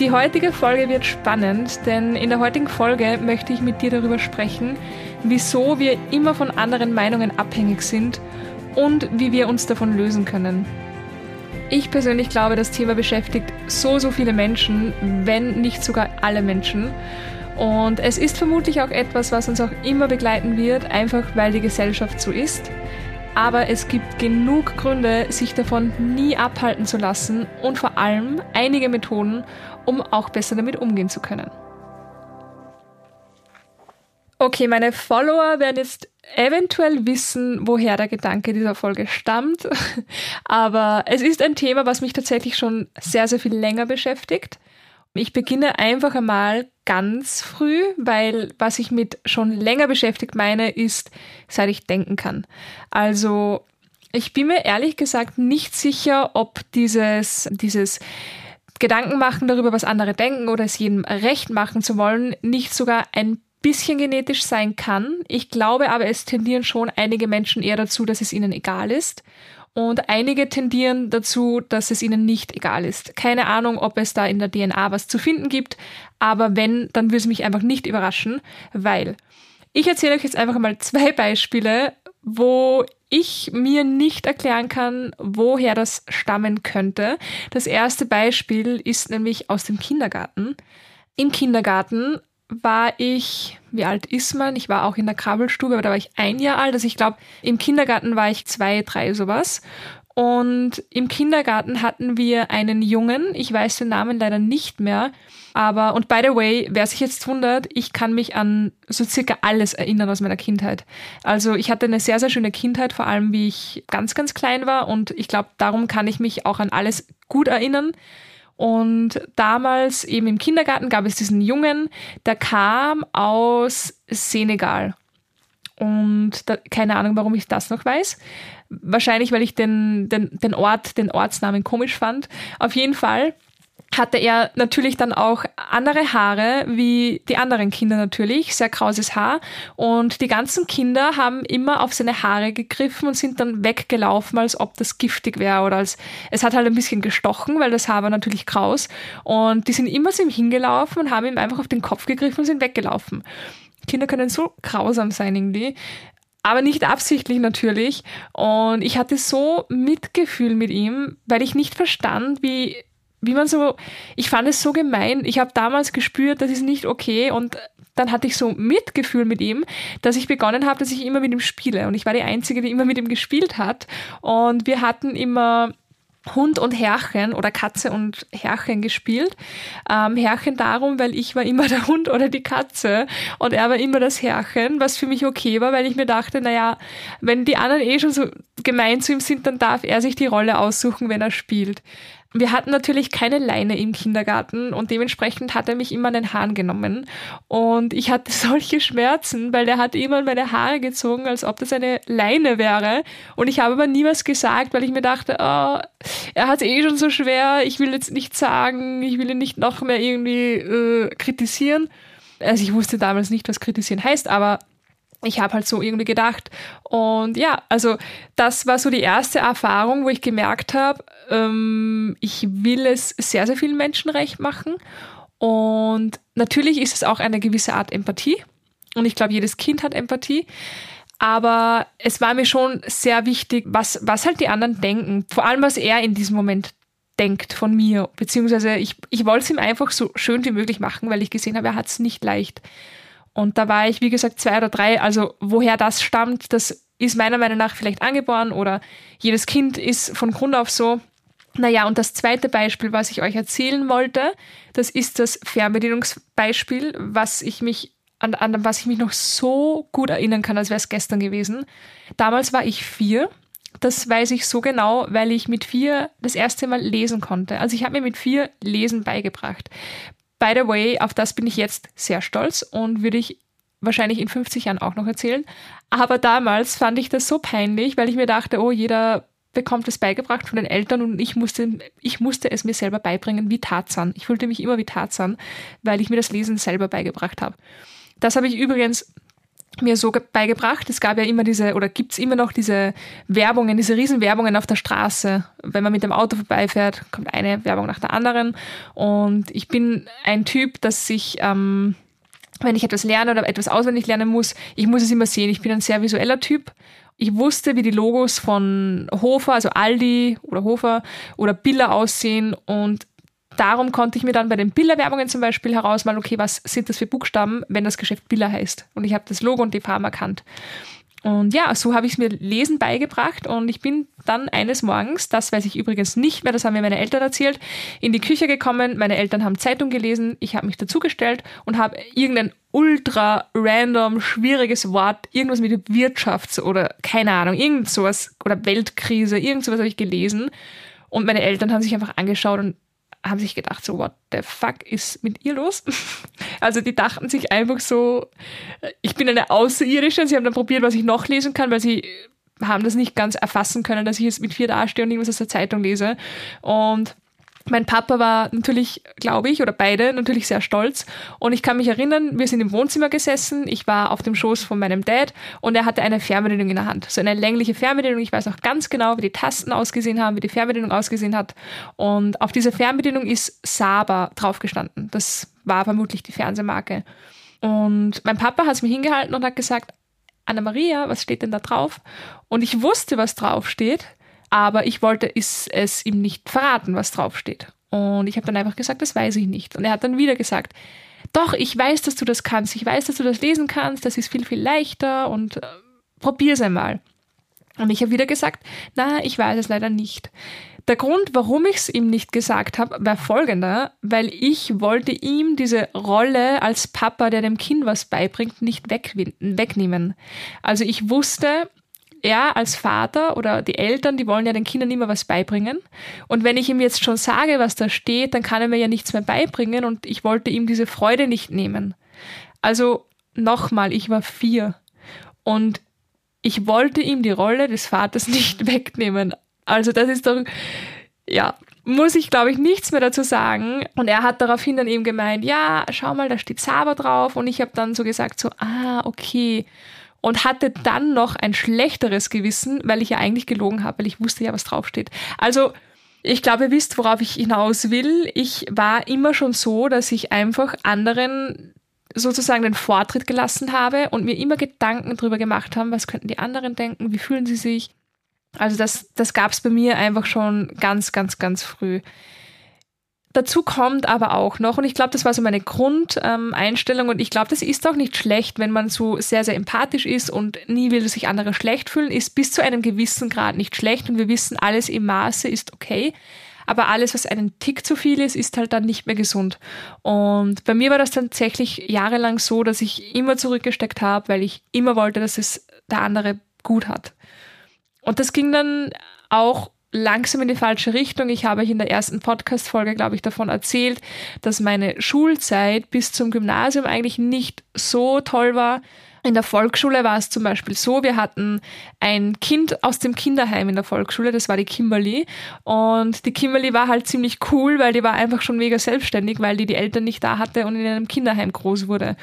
die heutige Folge wird spannend, denn in der heutigen Folge möchte ich mit dir darüber sprechen, wieso wir immer von anderen Meinungen abhängig sind und wie wir uns davon lösen können. Ich persönlich glaube, das Thema beschäftigt so, so viele Menschen, wenn nicht sogar alle Menschen. Und es ist vermutlich auch etwas, was uns auch immer begleiten wird, einfach weil die Gesellschaft so ist. Aber es gibt genug Gründe, sich davon nie abhalten zu lassen und vor allem einige Methoden, um auch besser damit umgehen zu können. Okay, meine Follower werden jetzt eventuell wissen, woher der Gedanke dieser Folge stammt. Aber es ist ein Thema, was mich tatsächlich schon sehr, sehr viel länger beschäftigt. Ich beginne einfach einmal ganz früh, weil was ich mit schon länger beschäftigt meine, ist, seit ich denken kann. Also ich bin mir ehrlich gesagt nicht sicher, ob dieses, dieses Gedanken machen darüber, was andere denken oder es jedem recht machen zu wollen, nicht sogar ein bisschen genetisch sein kann. Ich glaube aber, es tendieren schon einige Menschen eher dazu, dass es ihnen egal ist und einige tendieren dazu, dass es ihnen nicht egal ist. Keine Ahnung, ob es da in der DNA was zu finden gibt, aber wenn, dann würde es mich einfach nicht überraschen, weil ich erzähle euch jetzt einfach mal zwei Beispiele, wo ich mir nicht erklären kann, woher das stammen könnte. Das erste Beispiel ist nämlich aus dem Kindergarten. Im Kindergarten war ich, wie alt ist man? Ich war auch in der Krabbelstube, aber da war ich ein Jahr alt. Also ich glaube, im Kindergarten war ich zwei, drei sowas. Und im Kindergarten hatten wir einen Jungen, ich weiß den Namen leider nicht mehr, aber, und by the way, wer sich jetzt wundert, ich kann mich an so circa alles erinnern aus meiner Kindheit. Also ich hatte eine sehr, sehr schöne Kindheit, vor allem wie ich ganz, ganz klein war und ich glaube, darum kann ich mich auch an alles gut erinnern. Und damals eben im Kindergarten gab es diesen Jungen, der kam aus Senegal. Und da, keine Ahnung, warum ich das noch weiß. Wahrscheinlich, weil ich den, den, den Ort, den Ortsnamen komisch fand. Auf jeden Fall hatte er natürlich dann auch andere Haare wie die anderen Kinder natürlich, sehr krauses Haar. Und die ganzen Kinder haben immer auf seine Haare gegriffen und sind dann weggelaufen, als ob das giftig wäre oder als es hat halt ein bisschen gestochen, weil das Haar war natürlich kraus. Und die sind immer zu ihm hingelaufen und haben ihm einfach auf den Kopf gegriffen und sind weggelaufen. Kinder können so grausam sein irgendwie aber nicht absichtlich natürlich. Und ich hatte so Mitgefühl mit ihm, weil ich nicht verstand, wie wie man so, ich fand es so gemein. Ich habe damals gespürt, das ist nicht okay und dann hatte ich so Mitgefühl mit ihm, dass ich begonnen habe, dass ich immer mit ihm spiele. Und ich war die Einzige, die immer mit ihm gespielt hat. Und wir hatten immer Hund und Herrchen oder Katze und Herrchen gespielt. Ähm, Herrchen darum, weil ich war immer der Hund oder die Katze und er war immer das Herrchen, was für mich okay war, weil ich mir dachte, naja, wenn die anderen eh schon so gemein zu ihm sind, dann darf er sich die Rolle aussuchen, wenn er spielt. Wir hatten natürlich keine Leine im Kindergarten und dementsprechend hat er mich immer an den Haaren genommen. Und ich hatte solche Schmerzen, weil der hat immer meine Haare gezogen, als ob das eine Leine wäre. Und ich habe aber nie was gesagt, weil ich mir dachte, oh, er hat es eh schon so schwer, ich will jetzt nichts sagen, ich will ihn nicht noch mehr irgendwie äh, kritisieren. Also ich wusste damals nicht, was kritisieren heißt, aber ich habe halt so irgendwie gedacht. Und ja, also das war so die erste Erfahrung, wo ich gemerkt habe, ähm, ich will es sehr, sehr vielen Menschen recht machen. Und natürlich ist es auch eine gewisse Art Empathie. Und ich glaube, jedes Kind hat Empathie. Aber es war mir schon sehr wichtig, was, was halt die anderen denken. Vor allem, was er in diesem Moment denkt von mir. Beziehungsweise ich, ich wollte es ihm einfach so schön wie möglich machen, weil ich gesehen habe, er hat es nicht leicht. Und da war ich, wie gesagt, zwei oder drei. Also woher das stammt, das ist meiner Meinung nach vielleicht angeboren oder jedes Kind ist von Grund auf so. Naja, und das zweite Beispiel, was ich euch erzählen wollte, das ist das Fernbedienungsbeispiel, was ich mich an, an was ich mich noch so gut erinnern kann, als wäre es gestern gewesen. Damals war ich vier. Das weiß ich so genau, weil ich mit vier das erste Mal lesen konnte. Also ich habe mir mit vier Lesen beigebracht. By the way, auf das bin ich jetzt sehr stolz und würde ich wahrscheinlich in 50 Jahren auch noch erzählen. Aber damals fand ich das so peinlich, weil ich mir dachte, oh, jeder bekommt es beigebracht von den Eltern und ich musste, ich musste es mir selber beibringen wie Tarzan. Ich fühlte mich immer wie Tarzan, weil ich mir das Lesen selber beigebracht habe. Das habe ich übrigens mir so beigebracht. Es gab ja immer diese, oder gibt es immer noch diese Werbungen, diese Riesenwerbungen auf der Straße. Wenn man mit dem Auto vorbeifährt, kommt eine Werbung nach der anderen. Und ich bin ein Typ, dass sich, ähm, wenn ich etwas lerne oder etwas auswendig lernen muss, ich muss es immer sehen. Ich bin ein sehr visueller Typ. Ich wusste, wie die Logos von Hofer, also Aldi oder Hofer oder Billa aussehen und darum konnte ich mir dann bei den Billa-Werbungen zum Beispiel herausmalen, okay, was sind das für Buchstaben, wenn das Geschäft Billa heißt. Und ich habe das Logo und die Farben erkannt. Und ja, so habe ich es mir lesen beigebracht und ich bin dann eines Morgens, das weiß ich übrigens nicht mehr, das haben mir meine Eltern erzählt, in die Küche gekommen. Meine Eltern haben Zeitung gelesen, ich habe mich dazugestellt und habe irgendein ultra random, schwieriges Wort, irgendwas mit Wirtschafts- oder keine Ahnung, irgend sowas oder Weltkrise, irgend sowas habe ich gelesen. Und meine Eltern haben sich einfach angeschaut und haben sich gedacht, so, what the fuck ist mit ihr los? Also die dachten sich einfach so, ich bin eine Außerirdische. Sie haben dann probiert, was ich noch lesen kann, weil sie haben das nicht ganz erfassen können, dass ich jetzt mit vier dastehe und irgendwas aus der Zeitung lese. Und mein Papa war natürlich, glaube ich, oder beide natürlich sehr stolz. Und ich kann mich erinnern, wir sind im Wohnzimmer gesessen. Ich war auf dem Schoß von meinem Dad und er hatte eine Fernbedienung in der Hand. So eine längliche Fernbedienung. Ich weiß auch ganz genau, wie die Tasten ausgesehen haben, wie die Fernbedienung ausgesehen hat. Und auf dieser Fernbedienung ist Saba draufgestanden. Das war vermutlich die Fernsehmarke. Und mein Papa hat es mir hingehalten und hat gesagt, Anna Maria, was steht denn da drauf? Und ich wusste, was draufsteht aber ich wollte es, es ihm nicht verraten, was draufsteht. Und ich habe dann einfach gesagt, das weiß ich nicht. Und er hat dann wieder gesagt, doch, ich weiß, dass du das kannst, ich weiß, dass du das lesen kannst, das ist viel, viel leichter und äh, probier es einmal. Und ich habe wieder gesagt, na, ich weiß es leider nicht. Der Grund, warum ich es ihm nicht gesagt habe, war folgender, weil ich wollte ihm diese Rolle als Papa, der dem Kind was beibringt, nicht wegnehmen. Also ich wusste, er als Vater oder die Eltern, die wollen ja den Kindern immer was beibringen. Und wenn ich ihm jetzt schon sage, was da steht, dann kann er mir ja nichts mehr beibringen und ich wollte ihm diese Freude nicht nehmen. Also nochmal, ich war vier und ich wollte ihm die Rolle des Vaters nicht wegnehmen. Also das ist doch, ja, muss ich, glaube ich, nichts mehr dazu sagen. Und er hat daraufhin dann eben gemeint, ja, schau mal, da steht Saba drauf. Und ich habe dann so gesagt, so, ah, okay und hatte dann noch ein schlechteres Gewissen, weil ich ja eigentlich gelogen habe, weil ich wusste ja, was draufsteht. Also, ich glaube, ihr wisst, worauf ich hinaus will. Ich war immer schon so, dass ich einfach anderen sozusagen den Vortritt gelassen habe und mir immer Gedanken darüber gemacht haben, was könnten die anderen denken, wie fühlen sie sich. Also das, das gab es bei mir einfach schon ganz, ganz, ganz früh. Dazu kommt aber auch noch, und ich glaube, das war so meine Grundeinstellung, ähm, und ich glaube, das ist auch nicht schlecht, wenn man so sehr, sehr empathisch ist und nie will sich andere schlecht fühlen, ist bis zu einem gewissen Grad nicht schlecht und wir wissen, alles im Maße ist okay. Aber alles, was einen Tick zu viel ist, ist halt dann nicht mehr gesund. Und bei mir war das tatsächlich jahrelang so, dass ich immer zurückgesteckt habe, weil ich immer wollte, dass es der andere gut hat. Und das ging dann auch langsam in die falsche Richtung. Ich habe euch in der ersten Podcast-Folge, glaube ich, davon erzählt, dass meine Schulzeit bis zum Gymnasium eigentlich nicht so toll war. In der Volksschule war es zum Beispiel so, wir hatten ein Kind aus dem Kinderheim in der Volksschule, das war die Kimberly. Und die Kimberly war halt ziemlich cool, weil die war einfach schon mega selbstständig, weil die die Eltern nicht da hatte und in einem Kinderheim groß wurde.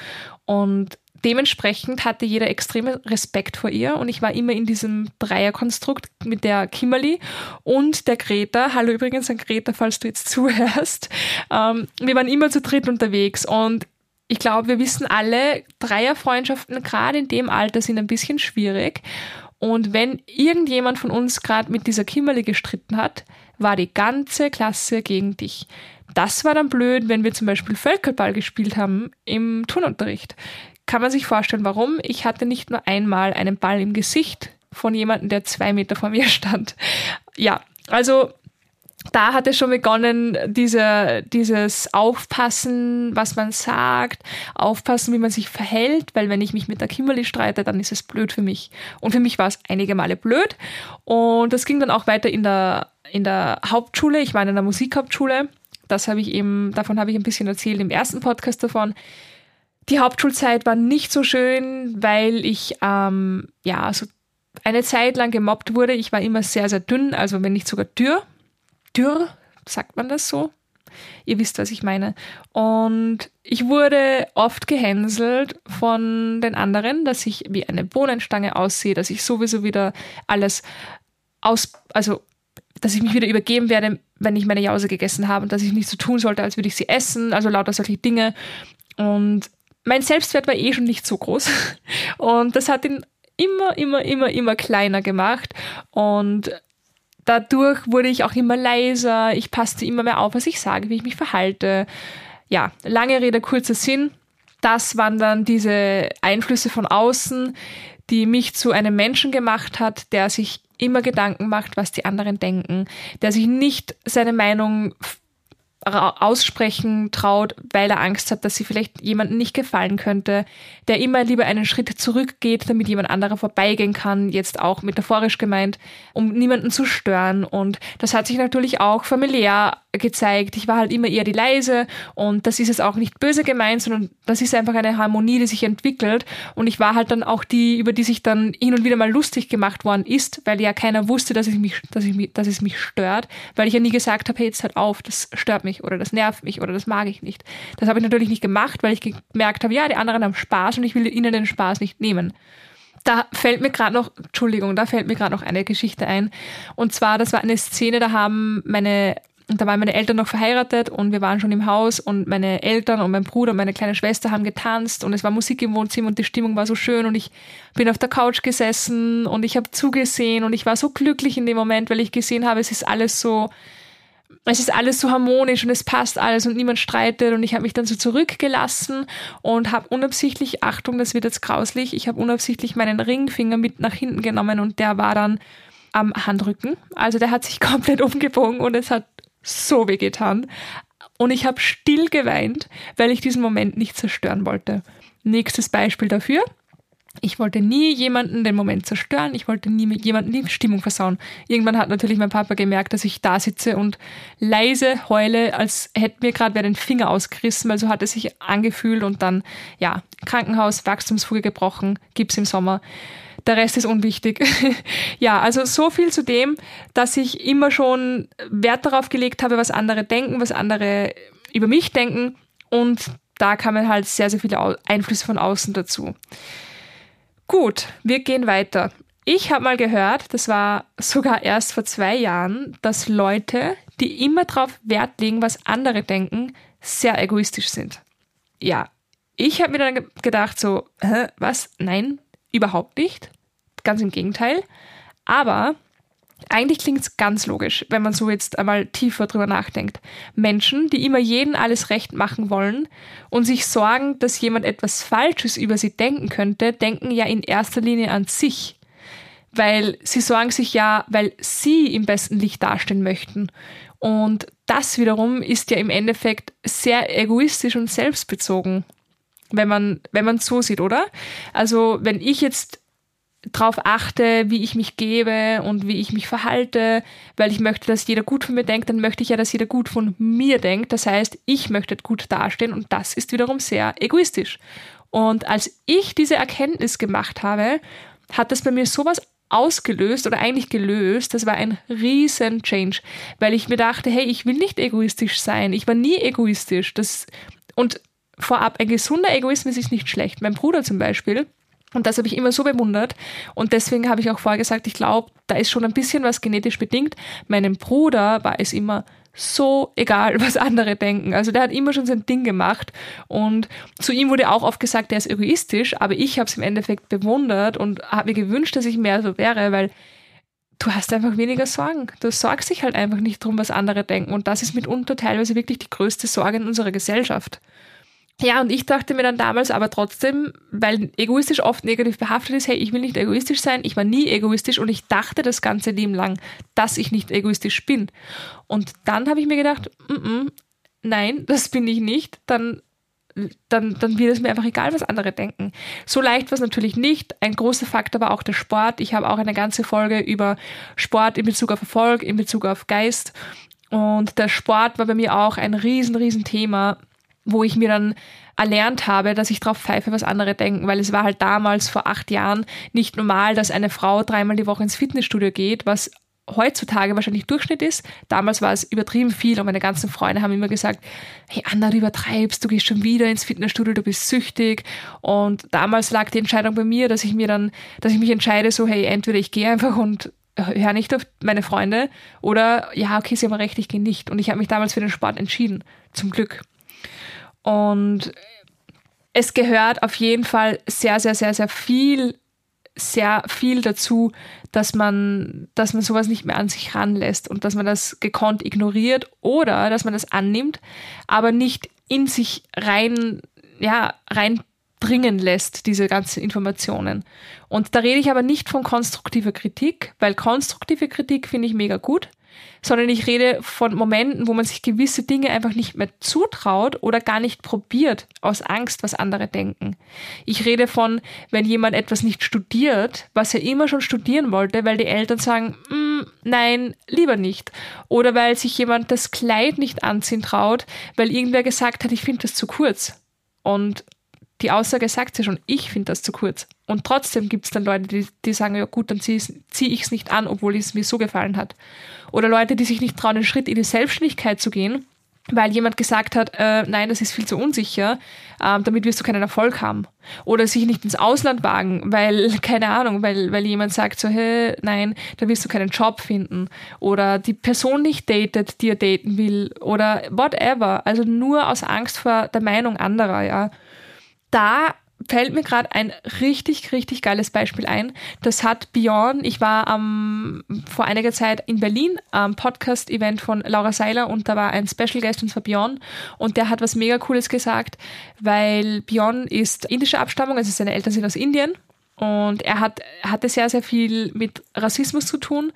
Und dementsprechend hatte jeder extreme Respekt vor ihr und ich war immer in diesem Dreierkonstrukt mit der Kimberly und der Greta. Hallo übrigens an Greta, falls du jetzt zuhörst. Ähm, wir waren immer zu dritt unterwegs und ich glaube, wir wissen alle, Dreierfreundschaften gerade in dem Alter sind ein bisschen schwierig. Und wenn irgendjemand von uns gerade mit dieser Kimberly gestritten hat, war die ganze Klasse gegen dich. Das war dann blöd, wenn wir zum Beispiel Völkerball gespielt haben im Turnunterricht kann man sich vorstellen, warum. Ich hatte nicht nur einmal einen Ball im Gesicht von jemandem, der zwei Meter vor mir stand. Ja, also da hat es schon begonnen, diese, dieses Aufpassen, was man sagt, aufpassen, wie man sich verhält, weil wenn ich mich mit der Kimberly streite, dann ist es blöd für mich. Und für mich war es einige Male blöd. Und das ging dann auch weiter in der, in der Hauptschule. Ich war in einer Musikhauptschule. Das habe ich eben, davon habe ich ein bisschen erzählt im ersten Podcast davon Die Hauptschulzeit war nicht so schön, weil ich ähm, ja so eine Zeit lang gemobbt wurde. Ich war immer sehr, sehr dünn, also wenn nicht sogar dürr. Dürr, sagt man das so? Ihr wisst, was ich meine. Und ich wurde oft gehänselt von den anderen, dass ich wie eine Bohnenstange aussehe, dass ich sowieso wieder alles aus, also dass ich mich wieder übergeben werde, wenn ich meine Jause gegessen habe und dass ich nicht so tun sollte, als würde ich sie essen, also lauter solche Dinge. Und mein Selbstwert war eh schon nicht so groß. Und das hat ihn immer, immer, immer, immer kleiner gemacht. Und dadurch wurde ich auch immer leiser. Ich passte immer mehr auf, was ich sage, wie ich mich verhalte. Ja, lange Rede, kurzer Sinn. Das waren dann diese Einflüsse von außen, die mich zu einem Menschen gemacht hat, der sich immer Gedanken macht, was die anderen denken, der sich nicht seine Meinung aussprechen traut, weil er Angst hat, dass sie vielleicht jemandem nicht gefallen könnte, der immer lieber einen Schritt zurückgeht, damit jemand anderer vorbeigehen kann, jetzt auch metaphorisch gemeint, um niemanden zu stören. Und das hat sich natürlich auch familiär gezeigt. Ich war halt immer eher die leise und das ist es auch nicht böse gemeint, sondern das ist einfach eine Harmonie, die sich entwickelt. Und ich war halt dann auch die, über die sich dann hin und wieder mal lustig gemacht worden ist, weil ja keiner wusste, dass, ich mich, dass, ich dass es mich stört, weil ich ja nie gesagt habe, hey, jetzt halt auf, das stört mich oder das nervt mich oder das mag ich nicht. Das habe ich natürlich nicht gemacht, weil ich gemerkt habe, ja, die anderen haben Spaß und ich will ihnen den Spaß nicht nehmen. Da fällt mir gerade noch, Entschuldigung, da fällt mir gerade noch eine Geschichte ein. Und zwar, das war eine Szene, da haben meine da waren meine Eltern noch verheiratet und wir waren schon im Haus und meine Eltern und mein Bruder und meine kleine Schwester haben getanzt und es war Musik im Wohnzimmer und die Stimmung war so schön und ich bin auf der Couch gesessen und ich habe zugesehen und ich war so glücklich in dem Moment, weil ich gesehen habe, es ist alles so, es ist alles so harmonisch und es passt alles und niemand streitet und ich habe mich dann so zurückgelassen und habe unabsichtlich, Achtung, das wird jetzt grauslich, ich habe unabsichtlich meinen Ringfinger mit nach hinten genommen und der war dann am Handrücken. Also der hat sich komplett umgebogen und es hat so weh getan. Und ich habe still geweint, weil ich diesen Moment nicht zerstören wollte. Nächstes Beispiel dafür. Ich wollte nie jemanden den Moment zerstören. Ich wollte nie mit jemandem die Stimmung versauen. Irgendwann hat natürlich mein Papa gemerkt, dass ich da sitze und leise heule, als hätte mir gerade wer den Finger ausgerissen, weil so hat es sich angefühlt und dann, ja, Krankenhaus, Wachstumsfuge gebrochen, Gips im Sommer. Der Rest ist unwichtig. ja, also so viel zu dem, dass ich immer schon Wert darauf gelegt habe, was andere denken, was andere über mich denken. Und da kamen halt sehr, sehr viele Einflüsse von außen dazu. Gut, wir gehen weiter. Ich habe mal gehört, das war sogar erst vor zwei Jahren, dass Leute, die immer darauf Wert legen, was andere denken, sehr egoistisch sind. Ja, ich habe mir dann gedacht, so, hä, was? Nein, überhaupt nicht ganz im Gegenteil. Aber eigentlich klingt es ganz logisch, wenn man so jetzt einmal tiefer drüber nachdenkt. Menschen, die immer jeden alles recht machen wollen und sich sorgen, dass jemand etwas Falsches über sie denken könnte, denken ja in erster Linie an sich. Weil sie sorgen sich ja, weil sie im besten Licht dastehen möchten. Und das wiederum ist ja im Endeffekt sehr egoistisch und selbstbezogen, wenn man, wenn man so sieht, oder? Also, wenn ich jetzt darauf achte, wie ich mich gebe und wie ich mich verhalte, weil ich möchte, dass jeder gut von mir denkt, dann möchte ich ja, dass jeder gut von mir denkt. Das heißt, ich möchte gut dastehen und das ist wiederum sehr egoistisch. Und als ich diese Erkenntnis gemacht habe, hat das bei mir sowas ausgelöst oder eigentlich gelöst. Das war ein riesen Change, weil ich mir dachte, hey, ich will nicht egoistisch sein. Ich war nie egoistisch. Das, und vorab, ein gesunder Egoismus ist nicht schlecht. Mein Bruder zum Beispiel, und das habe ich immer so bewundert. Und deswegen habe ich auch vorher gesagt, ich glaube, da ist schon ein bisschen was genetisch bedingt. Meinem Bruder war es immer so egal, was andere denken. Also der hat immer schon sein Ding gemacht. Und zu ihm wurde auch oft gesagt, er ist egoistisch, aber ich habe es im Endeffekt bewundert und habe mir gewünscht, dass ich mehr so wäre, weil du hast einfach weniger Sorgen. Du sorgst dich halt einfach nicht drum, was andere denken. Und das ist mitunter teilweise wirklich die größte Sorge in unserer Gesellschaft. Ja, und ich dachte mir dann damals aber trotzdem, weil egoistisch oft negativ behaftet ist, hey, ich will nicht egoistisch sein, ich war nie egoistisch und ich dachte das ganze Leben lang, dass ich nicht egoistisch bin. Und dann habe ich mir gedacht, mm -mm, nein, das bin ich nicht, dann, dann, dann wird es mir einfach egal, was andere denken. So leicht war es natürlich nicht. Ein großer Faktor war auch der Sport. Ich habe auch eine ganze Folge über Sport in Bezug auf Erfolg, in Bezug auf Geist. Und der Sport war bei mir auch ein riesen, riesen Thema wo ich mir dann erlernt habe, dass ich drauf pfeife, was andere denken, weil es war halt damals vor acht Jahren nicht normal, dass eine Frau dreimal die Woche ins Fitnessstudio geht, was heutzutage wahrscheinlich Durchschnitt ist. Damals war es übertrieben viel und meine ganzen Freunde haben immer gesagt, hey Anna, du übertreibst, du gehst schon wieder ins Fitnessstudio, du bist süchtig. Und damals lag die Entscheidung bei mir, dass ich mir dann, dass ich mich entscheide, so hey, entweder ich gehe einfach und höre nicht auf meine Freunde oder ja, okay, sie haben recht, ich gehe nicht. Und ich habe mich damals für den Sport entschieden, zum Glück. Und es gehört auf jeden Fall sehr, sehr, sehr, sehr viel, sehr viel dazu, dass man, dass man sowas nicht mehr an sich ranlässt und dass man das gekonnt ignoriert oder dass man das annimmt, aber nicht in sich rein, ja, reinbringen lässt, diese ganzen Informationen. Und da rede ich aber nicht von konstruktiver Kritik, weil konstruktive Kritik finde ich mega gut sondern ich rede von Momenten, wo man sich gewisse Dinge einfach nicht mehr zutraut oder gar nicht probiert aus Angst, was andere denken. Ich rede von, wenn jemand etwas nicht studiert, was er immer schon studieren wollte, weil die Eltern sagen, mm, nein, lieber nicht. Oder weil sich jemand das Kleid nicht anziehen traut, weil irgendwer gesagt hat, ich finde das zu kurz. Und die Aussage sagt ja schon, ich finde das zu kurz. Und trotzdem gibt es dann Leute, die, die sagen, ja gut, dann ziehe zieh ich es nicht an, obwohl es mir so gefallen hat. Oder Leute, die sich nicht trauen, einen Schritt in die Selbstständigkeit zu gehen, weil jemand gesagt hat, äh, nein, das ist viel zu unsicher, äh, damit wirst du keinen Erfolg haben. Oder sich nicht ins Ausland wagen, weil, keine Ahnung, weil, weil jemand sagt so, hey, nein, da wirst du keinen Job finden. Oder die Person nicht datet, die er daten will. Oder whatever. Also nur aus Angst vor der Meinung anderer, ja da fällt mir gerade ein richtig, richtig geiles Beispiel ein. Das hat Björn, ich war ähm, vor einiger Zeit in Berlin am Podcast-Event von Laura Seiler und da war ein Special Guest und zwar Björn und der hat was mega Cooles gesagt, weil Björn ist indischer Abstammung, also seine Eltern sind aus Indien und er hat, hatte sehr, sehr viel mit Rassismus zu tun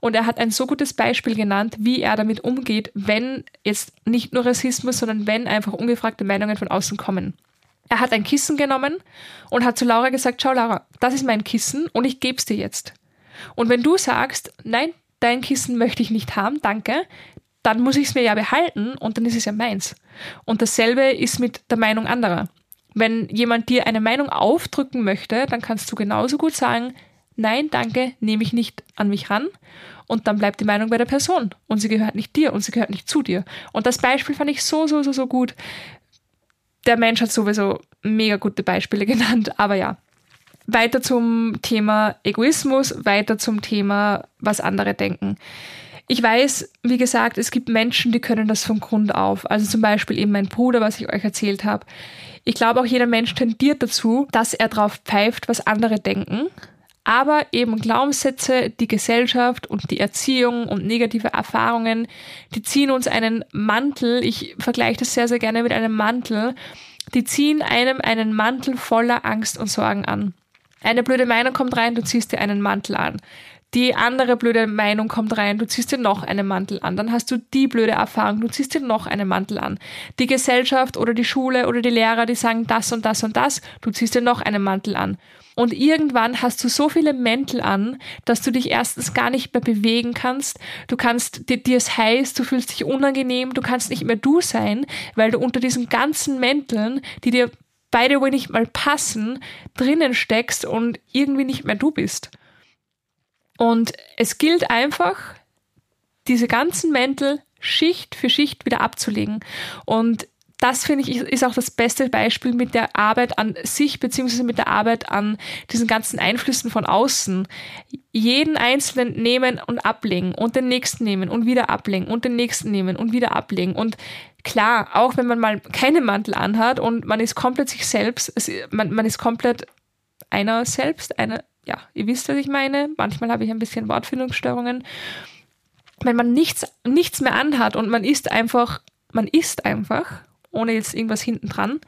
und er hat ein so gutes Beispiel genannt, wie er damit umgeht, wenn jetzt nicht nur Rassismus, sondern wenn einfach ungefragte Meinungen von außen kommen. Er hat ein Kissen genommen und hat zu Laura gesagt, schau Laura, das ist mein Kissen und ich gebe es dir jetzt. Und wenn du sagst, nein, dein Kissen möchte ich nicht haben, danke, dann muss ich es mir ja behalten und dann ist es ja meins. Und dasselbe ist mit der Meinung anderer. Wenn jemand dir eine Meinung aufdrücken möchte, dann kannst du genauso gut sagen, nein, danke, nehme ich nicht an mich ran. Und dann bleibt die Meinung bei der Person. Und sie gehört nicht dir und sie gehört nicht zu dir. Und das Beispiel fand ich so, so, so, so gut, der Mensch hat sowieso mega gute Beispiele genannt, aber ja. Weiter zum Thema Egoismus, weiter zum Thema, was andere denken. Ich weiß, wie gesagt, es gibt Menschen, die können das von Grund auf. Also zum Beispiel eben mein Bruder, was ich euch erzählt habe. Ich glaube, auch jeder Mensch tendiert dazu, dass er drauf pfeift, was andere denken aber eben Glaubenssätze, die Gesellschaft und die Erziehung und negative Erfahrungen, die ziehen uns einen Mantel, ich vergleiche das sehr, sehr gerne mit einem Mantel, die ziehen einem einen Mantel voller Angst und Sorgen an. Eine blöde Meinung kommt rein, du ziehst dir einen Mantel an. Die andere blöde Meinung kommt rein, du ziehst dir noch einen Mantel an. Dann hast du die blöde Erfahrung, du ziehst dir noch einen Mantel an. Die Gesellschaft oder die Schule oder die Lehrer, die sagen das und das und das, du ziehst dir noch einen Mantel an. Und irgendwann hast du so viele Mäntel an, dass du dich erstens gar nicht mehr bewegen kannst. Du kannst, dir, dir ist heiß, du fühlst dich unangenehm, du kannst nicht mehr du sein, weil du unter diesen ganzen Mänteln, die dir beide wohl nicht mal passen, drinnen steckst und irgendwie nicht mehr du bist. Und es gilt einfach, diese ganzen Mäntel Schicht für Schicht wieder abzulegen. Und das finde ich ist auch das beste Beispiel mit der Arbeit an sich beziehungsweise mit der Arbeit an diesen ganzen Einflüssen von außen. Jeden einzelnen nehmen und ablegen und den nächsten nehmen und wieder ablegen und den nächsten nehmen und wieder ablegen. Und klar, auch wenn man mal keinen Mantel anhat und man ist komplett sich selbst, man, man ist komplett einer selbst, eine, ja, ihr wisst, was ich meine. Manchmal habe ich ein bisschen Wortfindungsstörungen. Wenn man nichts, nichts mehr anhat und man ist einfach, man ist einfach ohne jetzt irgendwas hinten dran.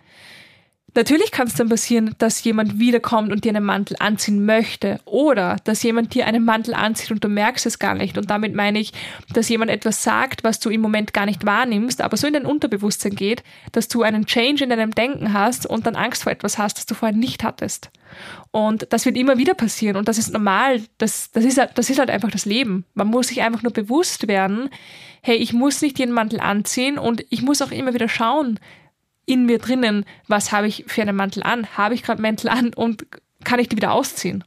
Natürlich kann es dann passieren, dass jemand wiederkommt und dir einen Mantel anziehen möchte oder dass jemand dir einen Mantel anzieht und du merkst es gar nicht. Und damit meine ich, dass jemand etwas sagt, was du im Moment gar nicht wahrnimmst, aber so in dein Unterbewusstsein geht, dass du einen Change in deinem Denken hast und dann Angst vor etwas hast, das du vorher nicht hattest. Und das wird immer wieder passieren und das ist normal. Das, das, ist, das ist halt einfach das Leben. Man muss sich einfach nur bewusst werden, hey, ich muss nicht den Mantel anziehen und ich muss auch immer wieder schauen, in mir drinnen, was habe ich für einen Mantel an? Habe ich gerade Mäntel an und kann ich die wieder ausziehen?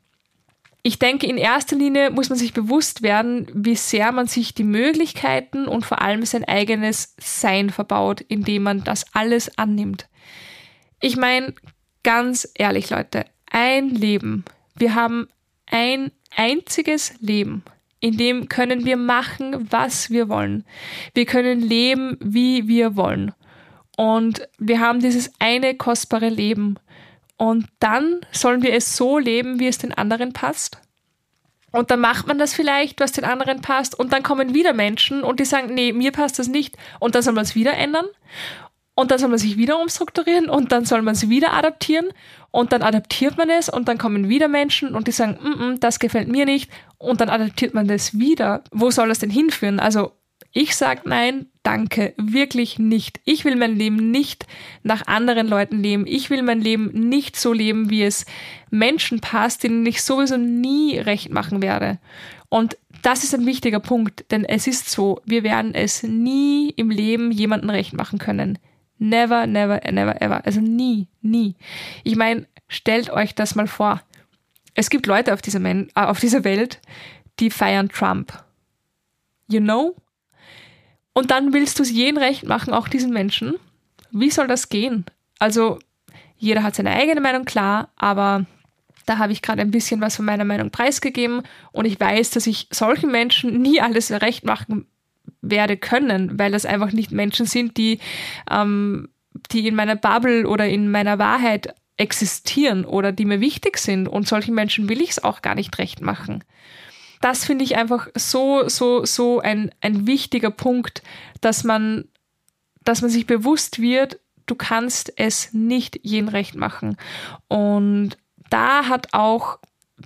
Ich denke, in erster Linie muss man sich bewusst werden, wie sehr man sich die Möglichkeiten und vor allem sein eigenes Sein verbaut, indem man das alles annimmt. Ich meine, ganz ehrlich, Leute, ein Leben. Wir haben ein einziges Leben. In dem können wir machen, was wir wollen. Wir können leben, wie wir wollen. Und wir haben dieses eine kostbare Leben. Und dann sollen wir es so leben, wie es den anderen passt. Und dann macht man das vielleicht, was den anderen passt. Und dann kommen wieder Menschen und die sagen, nee, mir passt das nicht. Und dann soll man es wieder ändern. Und dann soll man sich wieder umstrukturieren und dann soll man es wieder adaptieren. Und dann adaptiert man es und dann kommen wieder Menschen und die sagen, mm -mm, das gefällt mir nicht. Und dann adaptiert man das wieder. Wo soll das denn hinführen? Also ich sage nein, danke, wirklich nicht. Ich will mein Leben nicht nach anderen Leuten leben. Ich will mein Leben nicht so leben, wie es Menschen passt, denen ich sowieso nie recht machen werde. Und das ist ein wichtiger Punkt, denn es ist so, wir werden es nie im Leben jemanden recht machen können. Never, never, never, ever. Also nie, nie. Ich meine, stellt euch das mal vor. Es gibt Leute auf dieser, Men äh, auf dieser Welt, die feiern Trump. You know? Und dann willst du es jeden recht machen, auch diesen Menschen. Wie soll das gehen? Also, jeder hat seine eigene Meinung, klar, aber da habe ich gerade ein bisschen was von meiner Meinung preisgegeben und ich weiß, dass ich solchen Menschen nie alles recht machen werde können, weil das einfach nicht Menschen sind, die, ähm, die in meiner Bubble oder in meiner Wahrheit existieren oder die mir wichtig sind. Und solchen Menschen will ich es auch gar nicht recht machen das finde ich einfach so, so, so ein, ein wichtiger Punkt, dass man, dass man sich bewusst wird, du kannst es nicht jeden recht machen. Und da hat auch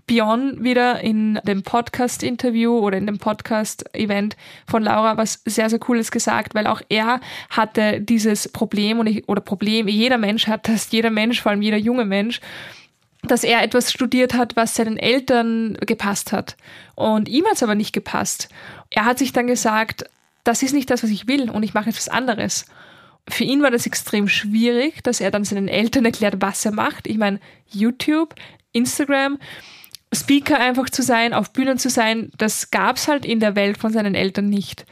Björn wieder in dem Podcast-Interview oder in dem Podcast-Event von Laura was sehr, sehr Cooles gesagt, weil auch er hatte dieses Problem und ich, oder Problem, jeder Mensch hat das, jeder Mensch, vor allem jeder junge Mensch, dass er etwas studiert hat, was seinen Eltern gepasst hat. Und ihm hat es aber nicht gepasst. Er hat sich dann gesagt, das ist nicht das, was ich will und ich mache etwas anderes. Für ihn war das extrem schwierig, dass er dann seinen Eltern erklärt, was er macht. Ich meine, YouTube, Instagram, Speaker einfach zu sein, auf Bühnen zu sein, das gab es halt in der Welt von seinen Eltern nicht.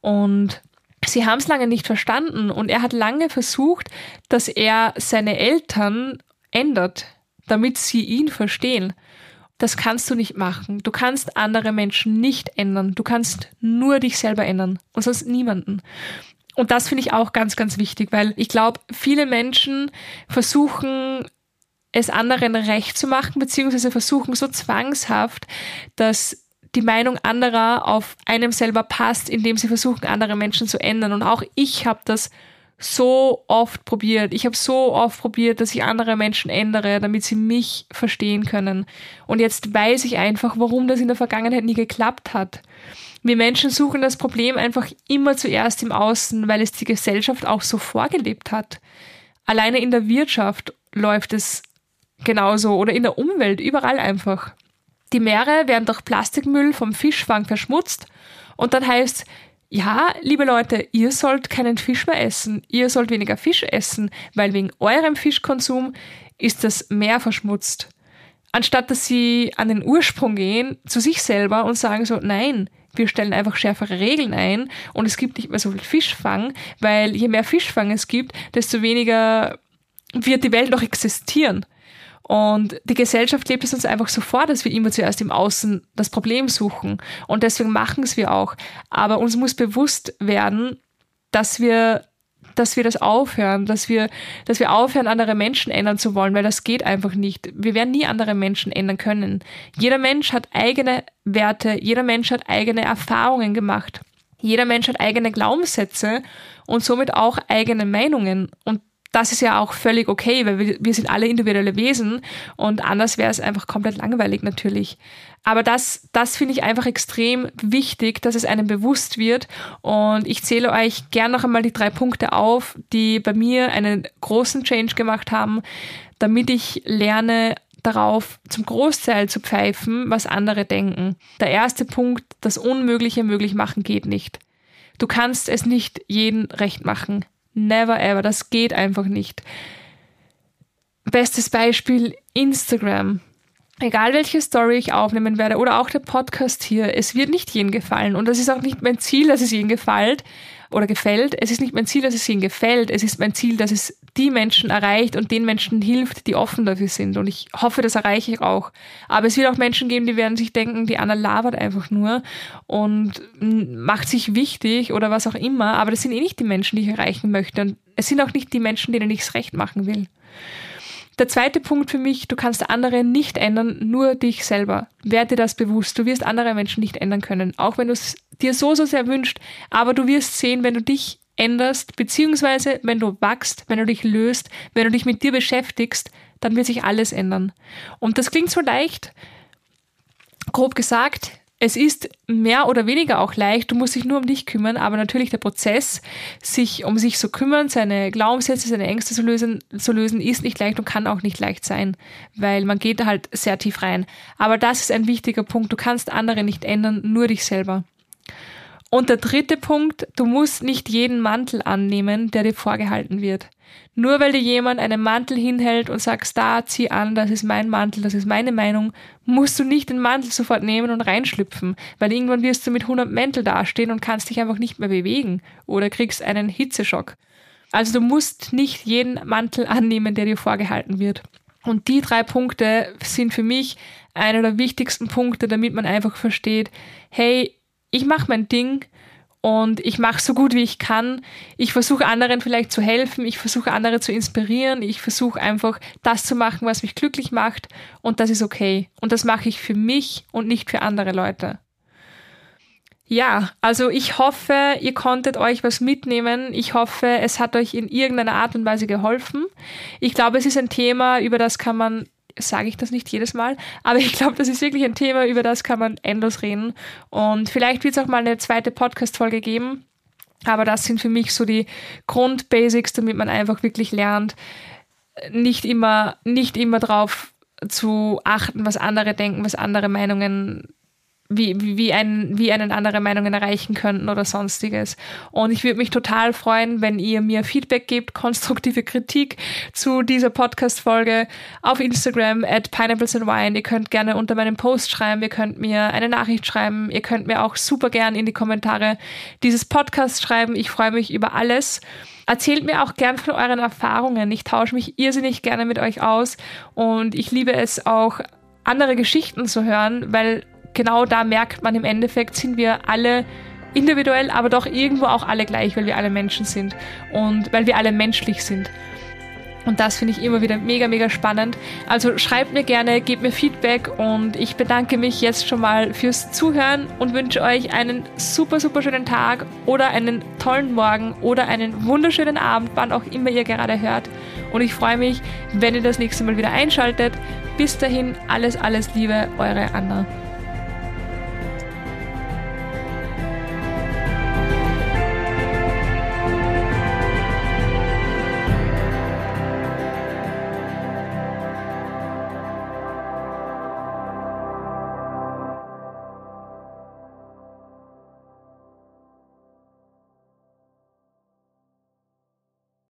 Und sie haben es lange nicht verstanden und er hat lange versucht, dass er seine Eltern ändert damit sie ihn verstehen. Das kannst du nicht machen. Du kannst andere Menschen nicht ändern. Du kannst nur dich selber ändern und sonst niemanden. Und das finde ich auch ganz, ganz wichtig, weil ich glaube, viele Menschen versuchen, es anderen recht zu machen, beziehungsweise versuchen so zwangshaft, dass die Meinung anderer auf einem selber passt, indem sie versuchen, andere Menschen zu ändern. Und auch ich habe das so oft probiert. Ich habe so oft probiert, dass ich andere Menschen ändere, damit sie mich verstehen können. Und jetzt weiß ich einfach, warum das in der Vergangenheit nie geklappt hat. Wir Menschen suchen das Problem einfach immer zuerst im Außen, weil es die Gesellschaft auch so vorgelebt hat. Alleine in der Wirtschaft läuft es genauso oder in der Umwelt, überall einfach. Die Meere werden durch Plastikmüll vom Fischfang verschmutzt und dann heißt, ja, liebe Leute, ihr sollt keinen Fisch mehr essen, ihr sollt weniger Fisch essen, weil wegen eurem Fischkonsum ist das Meer verschmutzt. Anstatt dass sie an den Ursprung gehen, zu sich selber und sagen so, nein, wir stellen einfach schärfere Regeln ein und es gibt nicht mehr so viel Fischfang, weil je mehr Fischfang es gibt, desto weniger wird die Welt noch existieren. Und die Gesellschaft lebt es uns einfach so vor, dass wir immer zuerst im Außen das Problem suchen. Und deswegen machen es wir auch. Aber uns muss bewusst werden, dass wir, dass wir das aufhören, dass wir, dass wir aufhören, andere Menschen ändern zu wollen, weil das geht einfach nicht. Wir werden nie andere Menschen ändern können. Jeder Mensch hat eigene Werte, jeder Mensch hat eigene Erfahrungen gemacht. Jeder Mensch hat eigene Glaubenssätze und somit auch eigene Meinungen. Und das ist ja auch völlig okay, weil wir, wir sind alle individuelle Wesen und anders wäre es einfach komplett langweilig natürlich. Aber das, das finde ich einfach extrem wichtig, dass es einem bewusst wird. Und ich zähle euch gern noch einmal die drei Punkte auf, die bei mir einen großen Change gemacht haben, damit ich lerne, darauf zum Großteil zu pfeifen, was andere denken. Der erste Punkt, das Unmögliche möglich machen geht nicht. Du kannst es nicht jeden recht machen. Never ever. Das geht einfach nicht. Bestes Beispiel Instagram. Egal welche Story ich aufnehmen werde oder auch der Podcast hier, es wird nicht jedem gefallen. Und das ist auch nicht mein Ziel, dass es jedem gefällt oder gefällt. Es ist nicht mein Ziel, dass es ihnen gefällt. Es ist mein Ziel, dass es die Menschen erreicht und den Menschen hilft, die offen dafür sind. Und ich hoffe, das erreiche ich auch. Aber es wird auch Menschen geben, die werden sich denken, die Anna labert einfach nur und macht sich wichtig oder was auch immer. Aber das sind eh nicht die Menschen, die ich erreichen möchte. Und es sind auch nicht die Menschen, denen ich es recht machen will. Der zweite Punkt für mich, du kannst andere nicht ändern, nur dich selber. Werde dir das bewusst. Du wirst andere Menschen nicht ändern können, auch wenn du es dir so, so sehr wünscht. Aber du wirst sehen, wenn du dich änderst, beziehungsweise wenn du wachst, wenn du dich löst, wenn du dich mit dir beschäftigst, dann wird sich alles ändern. Und das klingt so leicht, grob gesagt, es ist mehr oder weniger auch leicht, du musst dich nur um dich kümmern, aber natürlich der Prozess, sich um sich zu kümmern, seine Glaubenssätze, seine Ängste zu lösen, zu lösen, ist nicht leicht und kann auch nicht leicht sein, weil man geht halt sehr tief rein. Aber das ist ein wichtiger Punkt. Du kannst andere nicht ändern, nur dich selber. Und der dritte Punkt, du musst nicht jeden Mantel annehmen, der dir vorgehalten wird. Nur weil dir jemand einen Mantel hinhält und sagst, da, zieh an, das ist mein Mantel, das ist meine Meinung, musst du nicht den Mantel sofort nehmen und reinschlüpfen, weil irgendwann wirst du mit 100 Mäntel dastehen und kannst dich einfach nicht mehr bewegen oder kriegst einen Hitzeschock. Also du musst nicht jeden Mantel annehmen, der dir vorgehalten wird. Und die drei Punkte sind für mich einer der wichtigsten Punkte, damit man einfach versteht, hey, ich mache mein Ding und ich mache so gut wie ich kann. Ich versuche anderen vielleicht zu helfen, ich versuche andere zu inspirieren, ich versuche einfach das zu machen, was mich glücklich macht und das ist okay. Und das mache ich für mich und nicht für andere Leute. Ja, also ich hoffe, ihr konntet euch was mitnehmen. Ich hoffe, es hat euch in irgendeiner Art und Weise geholfen. Ich glaube, es ist ein Thema, über das kann man sage ich das nicht jedes Mal, aber ich glaube, das ist wirklich ein Thema, über das kann man endlos reden. Und vielleicht wird es auch mal eine zweite Podcast-Folge geben. Aber das sind für mich so die Grundbasics, damit man einfach wirklich lernt, nicht immer, nicht immer drauf zu achten, was andere denken, was andere Meinungen wie, wie, ein, wie einen andere Meinungen erreichen könnten oder sonstiges. Und ich würde mich total freuen, wenn ihr mir Feedback gebt, konstruktive Kritik zu dieser Podcast-Folge auf Instagram at Pineapples and Wine. Ihr könnt gerne unter meinem Post schreiben, ihr könnt mir eine Nachricht schreiben, ihr könnt mir auch super gern in die Kommentare dieses Podcasts schreiben. Ich freue mich über alles. Erzählt mir auch gern von euren Erfahrungen. Ich tausche mich irrsinnig gerne mit euch aus und ich liebe es auch, andere Geschichten zu hören, weil genau da merkt man im Endeffekt, sind wir alle individuell, aber doch irgendwo auch alle gleich, weil wir alle Menschen sind und weil wir alle menschlich sind. Und das finde ich immer wieder mega, mega spannend. Also schreibt mir gerne, gebt mir Feedback und ich bedanke mich jetzt schon mal fürs Zuhören und wünsche euch einen super, super schönen Tag oder einen tollen Morgen oder einen wunderschönen Abend, wann auch immer ihr gerade hört. Und ich freue mich, wenn ihr das nächste Mal wieder einschaltet. Bis dahin, alles, alles Liebe, eure Anna.